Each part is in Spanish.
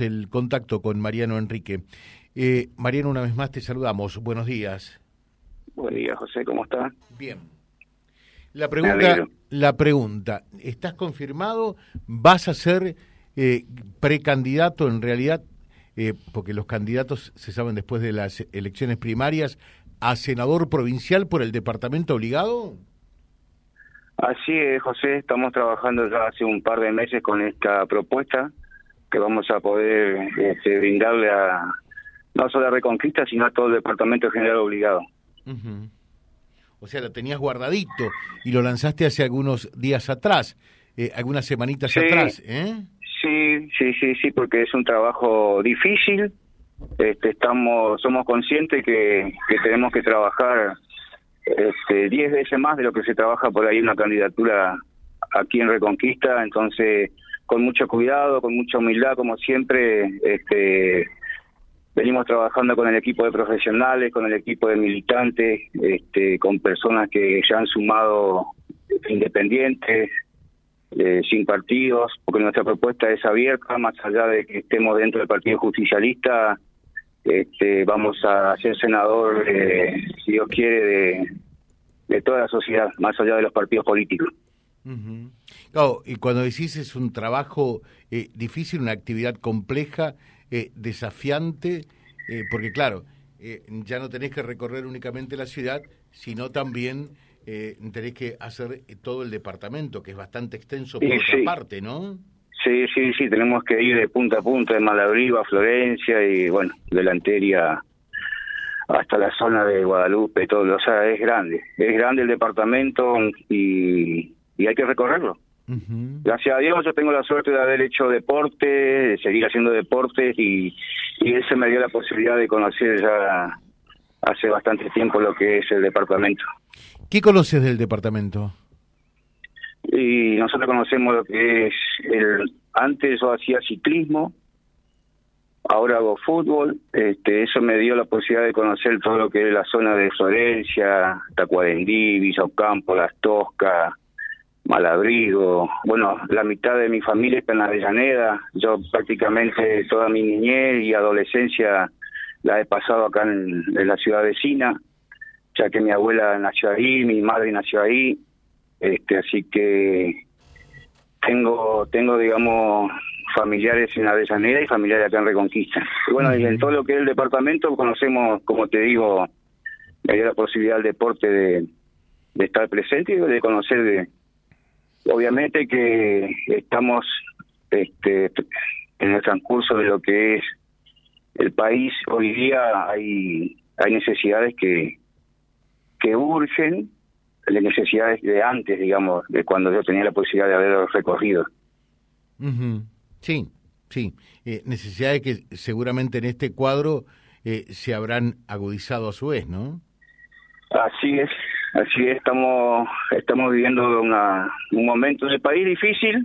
el contacto con Mariano Enrique. Eh, Mariano, una vez más te saludamos. Buenos días. Buen día, José, ¿cómo está? Bien. La pregunta, la pregunta, ¿estás confirmado? ¿Vas a ser eh, precandidato en realidad? Eh, porque los candidatos se saben después de las elecciones primarias a senador provincial por el departamento obligado. Así es, José, estamos trabajando ya hace un par de meses con esta propuesta que vamos a poder este, brindarle a no solo a Reconquista, sino a todo el Departamento General Obligado. O sea, lo tenías guardadito y lo lanzaste hace algunos días atrás, eh, algunas semanitas atrás, ¿eh? Sí, sí, sí, sí, porque es un trabajo difícil. Este, estamos, somos conscientes que, que tenemos que trabajar este, diez veces más de lo que se trabaja por ahí una candidatura aquí en Reconquista, entonces con mucho cuidado, con mucha humildad, como siempre, este, venimos trabajando con el equipo de profesionales, con el equipo de militantes, este, con personas que ya han sumado independientes, eh, sin partidos, porque nuestra propuesta es abierta, más allá de que estemos dentro del Partido Justicialista, este, vamos a ser senador, eh, si Dios quiere, de, de toda la sociedad, más allá de los partidos políticos. Claro, y cuando decís es un trabajo eh, difícil, una actividad compleja, eh, desafiante, eh, porque claro, ya no tenés que recorrer únicamente la ciudad, sino también tenés que hacer todo el departamento, que es bastante extenso por otra parte, ¿no? Sí, sí, sí, tenemos que ir de punta a punta, de Malabrigo a Florencia y bueno, delanteria hasta la zona de Guadalupe, todo, o sea, es grande, es grande el departamento y y hay que recorrerlo. Gracias a Dios yo tengo la suerte de haber hecho deporte, de seguir haciendo deportes y, y eso me dio la posibilidad de conocer ya hace bastante tiempo lo que es el departamento. ¿Qué conoces del departamento? Y nosotros conocemos lo que es el antes yo hacía ciclismo, ahora hago fútbol, este, eso me dio la posibilidad de conocer todo lo que es la zona de Florencia, Tacuarendí, Villa Ocampo, Las Toscas, Malabrigo, bueno, la mitad de mi familia está en Avellaneda, yo prácticamente toda mi niñez y adolescencia la he pasado acá en, la ciudad vecina, ya que mi abuela nació ahí, mi madre nació ahí, este, así que tengo, tengo digamos, familiares en Avellaneda y familiares acá en Reconquista. bueno, y en todo lo que es el departamento conocemos, como te digo, me dio la posibilidad del deporte de, de estar presente y de conocer de Obviamente que estamos este, en el transcurso de lo que es el país. Hoy día hay, hay necesidades que, que urgen, las necesidades de antes, digamos, de cuando yo tenía la posibilidad de haber recorrido. Sí, sí. Eh, necesidades que seguramente en este cuadro eh, se habrán agudizado a su vez, ¿no? Así es, Así estamos, estamos viviendo una, un momento en el país difícil,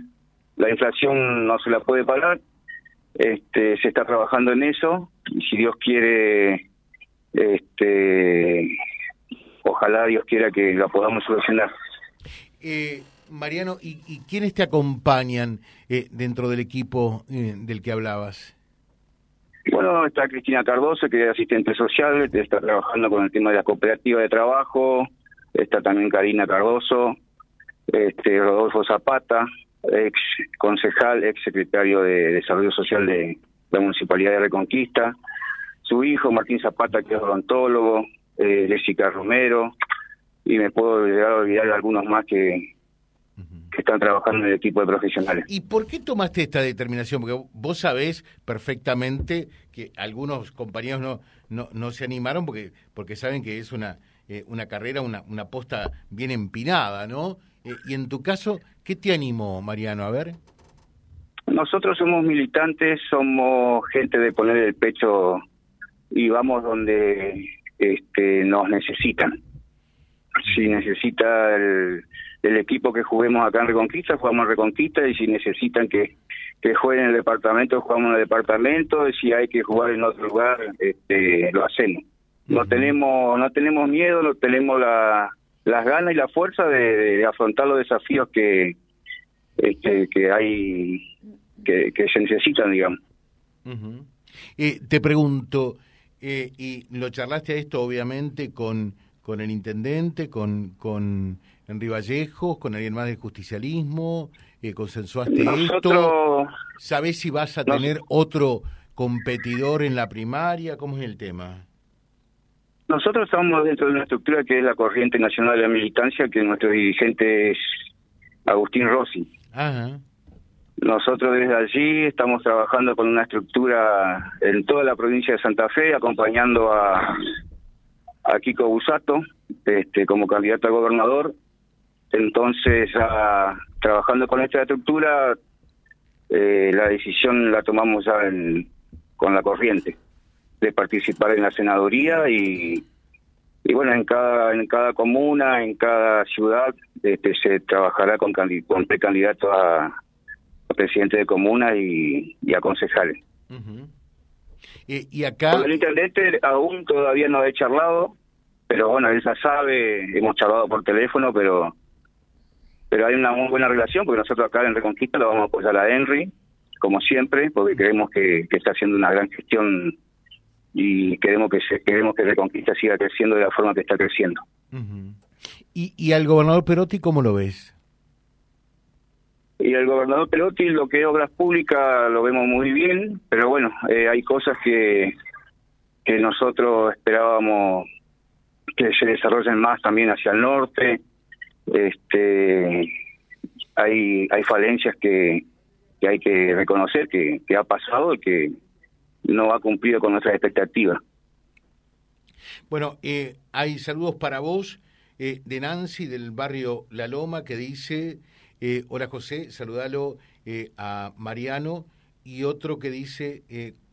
la inflación no se la puede pagar, este, se está trabajando en eso y si Dios quiere, este, ojalá Dios quiera que la podamos solucionar. Eh, Mariano, ¿y, ¿y, quiénes te acompañan eh, dentro del equipo eh, del que hablabas? Bueno, está Cristina Cardoso, que es asistente social, está trabajando con el tema de la cooperativa de trabajo, está también Karina Cardoso, este, Rodolfo Zapata, ex concejal, ex secretario de Desarrollo Social de la Municipalidad de Reconquista, su hijo Martín Zapata, que es odontólogo, eh, Jessica Romero, y me puedo llegar a olvidar de algunos más que, que están trabajando en el equipo de profesionales. ¿Y por qué tomaste esta determinación? Porque vos sabés perfectamente que algunos compañeros no, no, no se animaron porque, porque saben que es una eh, una carrera, una, una posta bien empinada, ¿no? Eh, y en tu caso, ¿qué te animó, Mariano? A ver. Nosotros somos militantes, somos gente de poner el pecho y vamos donde este, nos necesitan. Si necesita el, el equipo que juguemos acá en Reconquista, jugamos en Reconquista y si necesitan que, que jueguen en el departamento, jugamos en el departamento y si hay que jugar en otro lugar, este, lo hacemos no tenemos no tenemos miedo no tenemos la, las ganas y la fuerza de, afrontar los desafíos que este, que hay que, se necesitan digamos te pregunto, y lo charlaste a esto obviamente con, con el intendente, con, con Henry Vallejos, con alguien más del justicialismo, consensuaste esto. ¿Sabés si vas a tener otro competidor en la primaria? ¿Cómo es el tema? Nosotros estamos dentro de una estructura que es la Corriente Nacional de la Militancia, que nuestro dirigente es Agustín Rossi. Nosotros desde allí estamos trabajando con una estructura en toda la provincia de Santa Fe, acompañando a, a Kiko Busato este, como candidato a gobernador. Entonces, trabajando con esta estructura, eh, la decisión la tomamos ya con la corriente de participar en la senaduría y, y bueno, en cada en cada comuna, en cada ciudad este, se trabajará con, con precandidatos a, a, presidente de comuna y, a concejales. y, acá... Con el intendente aún todavía no he charlado, pero bueno, él ya sabe, hemos charlado por teléfono, pero pero hay una muy buena relación porque nosotros acá en Reconquista lo vamos a apoyar a Henry, como siempre, porque creemos que, que está haciendo una gran gestión y queremos que se, queremos que Reconquista siga creciendo de la forma que está creciendo. ¿Y, ¿Y al gobernador Perotti cómo lo ves? Y al gobernador Perotti lo que es obras públicas lo vemos muy bien, pero bueno, eh, hay cosas que, que nosotros esperábamos que se desarrollen más también hacia el norte. Este, hay, hay falencias que, que hay que reconocer que, que ha pasado y que no ha cumplido con nuestras expectativas. Bueno, eh, hay saludos para vos eh, de Nancy del barrio La Loma que dice, eh, hola José, saludalo a Mariano y otro que dice,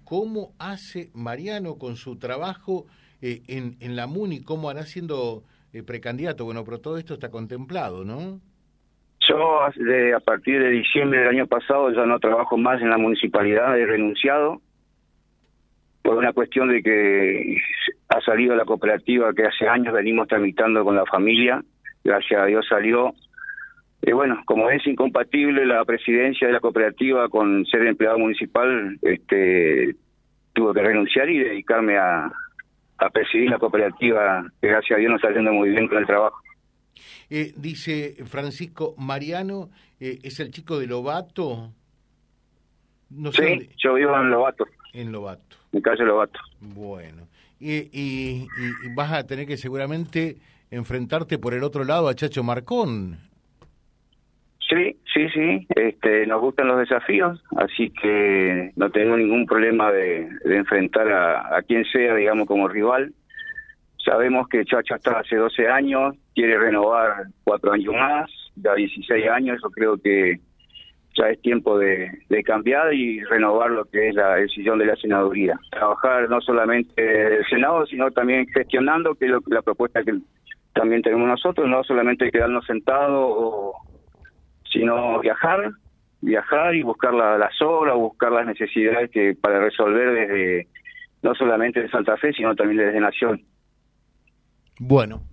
¿cómo hace Mariano con su trabajo en, en la MUNI? ¿Cómo hará siendo precandidato? Bueno, pero todo esto está contemplado, ¿no? Yo a partir de diciembre del año pasado ya no trabajo más en la municipalidad, he renunciado por una cuestión de que ha salido la cooperativa que hace años venimos tramitando con la familia, gracias a Dios salió. Y bueno, como es incompatible la presidencia de la cooperativa con ser empleado municipal, este tuve que renunciar y dedicarme a, a presidir la cooperativa, que gracias a Dios nos está yendo muy bien con el trabajo. Eh, dice Francisco Mariano, eh, ¿es el chico de Lobato? No sí, yo vivo en Lobato. En Lobato. En calle Lobato. Bueno. Y, y, vas a tener que seguramente enfrentarte por el otro lado a Chacho Marcón. Sí, sí, sí. Este, nos gustan los desafíos, así que no tengo ningún problema de, enfrentar a, a, quien sea, digamos, como rival. Sabemos que Chacho está hace 12 años, quiere renovar cuatro años más, da 16 años, yo creo que ya es tiempo de, cambiar y renovar lo que es la decisión de la senaduría. Trabajar no solamente el Senado, sino también gestionando, que es la propuesta que también tenemos nosotros, no solamente quedarnos sentados, sino viajar, viajar y buscar las obras, buscar las necesidades que para resolver desde no solamente de Santa Fe, sino también desde Nación. Bueno,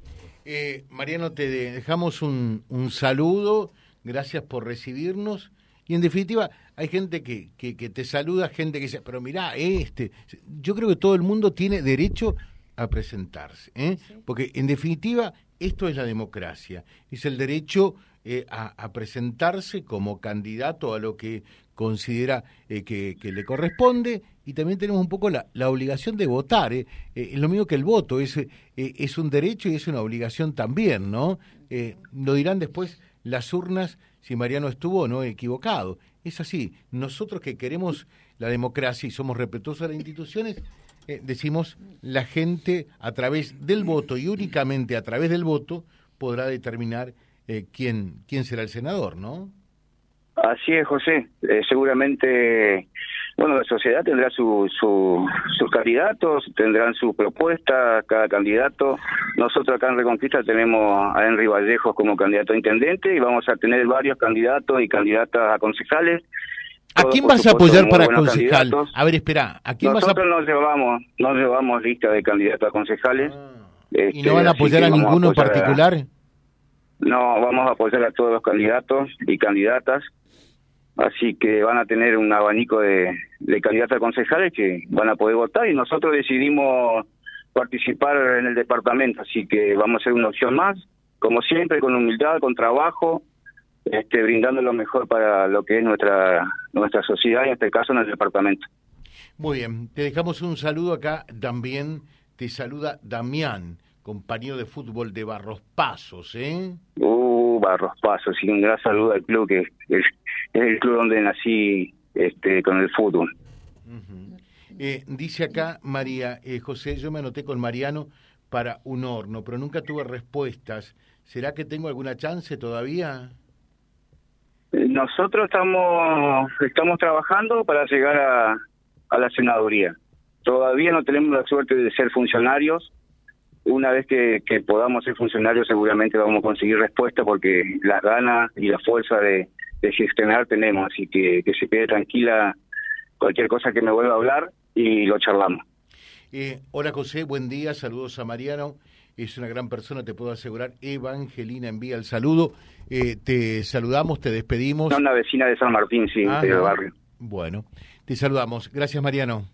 eh, Mariano, te dejamos un, un saludo, gracias por recibirnos y en definitiva, hay gente que, que, te saluda, gente que dice, pero mirá, este, yo creo que todo el mundo tiene derecho a presentarse, ¿eh? porque en definitiva esto es la democracia, es el derecho eh, a, presentarse como candidato a lo que considera eh, que, le corresponde. Y también tenemos un poco la, la obligación de votar, es lo mismo que el voto, es, es un derecho y es una obligación también, ¿no? lo dirán después las urnas si Mariano estuvo no equivocado. Es así. Nosotros que queremos la democracia y somos respetuosos de las instituciones, eh, decimos la gente a través del voto y únicamente a través del voto podrá determinar eh, quién, quién será el senador, ¿no? Así es, José. Eh, seguramente bueno, la sociedad tendrá su, su, sus candidatos, tendrán su propuesta, cada candidato. Nosotros acá en Reconquista tenemos a Henry Vallejos como candidato a intendente y vamos a tener varios candidatos y candidatas a concejales. ¿A quién vas a apoyar para concejal? A ver, espera, ¿a quién Nosotros vas a... nos llevamos, nos llevamos lista de candidatos a concejales. Ah. ¿Y no van a este, apoyar a ninguno en particular? No, vamos a apoyar a todos los candidatos y candidatas Así que van a tener un abanico de, de candidatos a concejales que van a poder votar y nosotros decidimos participar en el departamento, así que vamos a ser una opción más, como siempre, con humildad, con trabajo, este, brindando lo mejor para lo que es nuestra, nuestra sociedad y en este caso en el departamento. Muy bien, te dejamos un saludo acá también, te saluda Damián, compañero de fútbol de Barros Pasos, ¿eh? Uh, Barros Pasos, y un gran saludo al club que es, el club donde nací este, con el fútbol. eh, dice acá María eh, José, yo me anoté con Mariano para un horno, pero nunca tuve respuestas. ¿Será que tengo alguna chance todavía? Nosotros estamos estamos trabajando para llegar a, a la senaduría. Todavía no tenemos la suerte de ser funcionarios. Una vez que, que podamos ser funcionarios seguramente vamos a conseguir respuesta porque las ganas y la fuerza de, de gestionar tenemos. Así que que se quede tranquila cualquier cosa que me vuelva a hablar y lo charlamos. Eh, hola José, buen día, saludos a Mariano. Es una gran persona, te puedo asegurar. Evangelina envía el saludo. Eh, te saludamos, te despedimos. Una vecina de San Martín, sí, Ajá. del barrio. Bueno, te saludamos. Gracias, Mariano.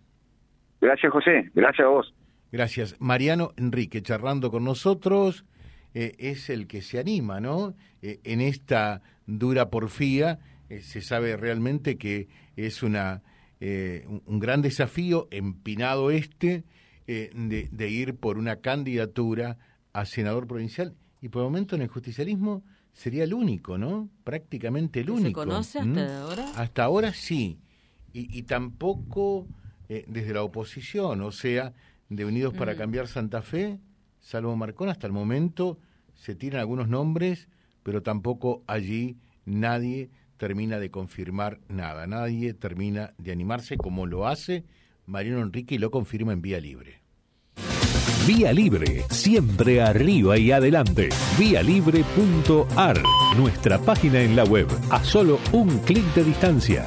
Gracias, José. Gracias a vos. Gracias. Mariano Enrique, charlando con nosotros, eh, es el que se anima, ¿no? Eh, en esta dura porfía eh, se sabe realmente que es una eh, un, un gran desafío, empinado este, de, de ir por una candidatura a senador provincial. Y por el momento en el justicialismo sería el único, ¿no? Prácticamente el ¿Se único. conoce ¿Mm? hasta ahora? Hasta ahora sí. Y, y tampoco desde la oposición, o sea, de Unidos para Mm. Cambiar Santa Fe, salvo Marcón, hasta el momento se tiran algunos nombres, pero tampoco allí nadie termina de confirmar nada, nadie termina de animarse como lo hace Mariano Enrique y lo confirma en vía libre. Vía Libre, siempre arriba y adelante. Vialibre.ar, nuestra página en la web, a solo un clic de distancia.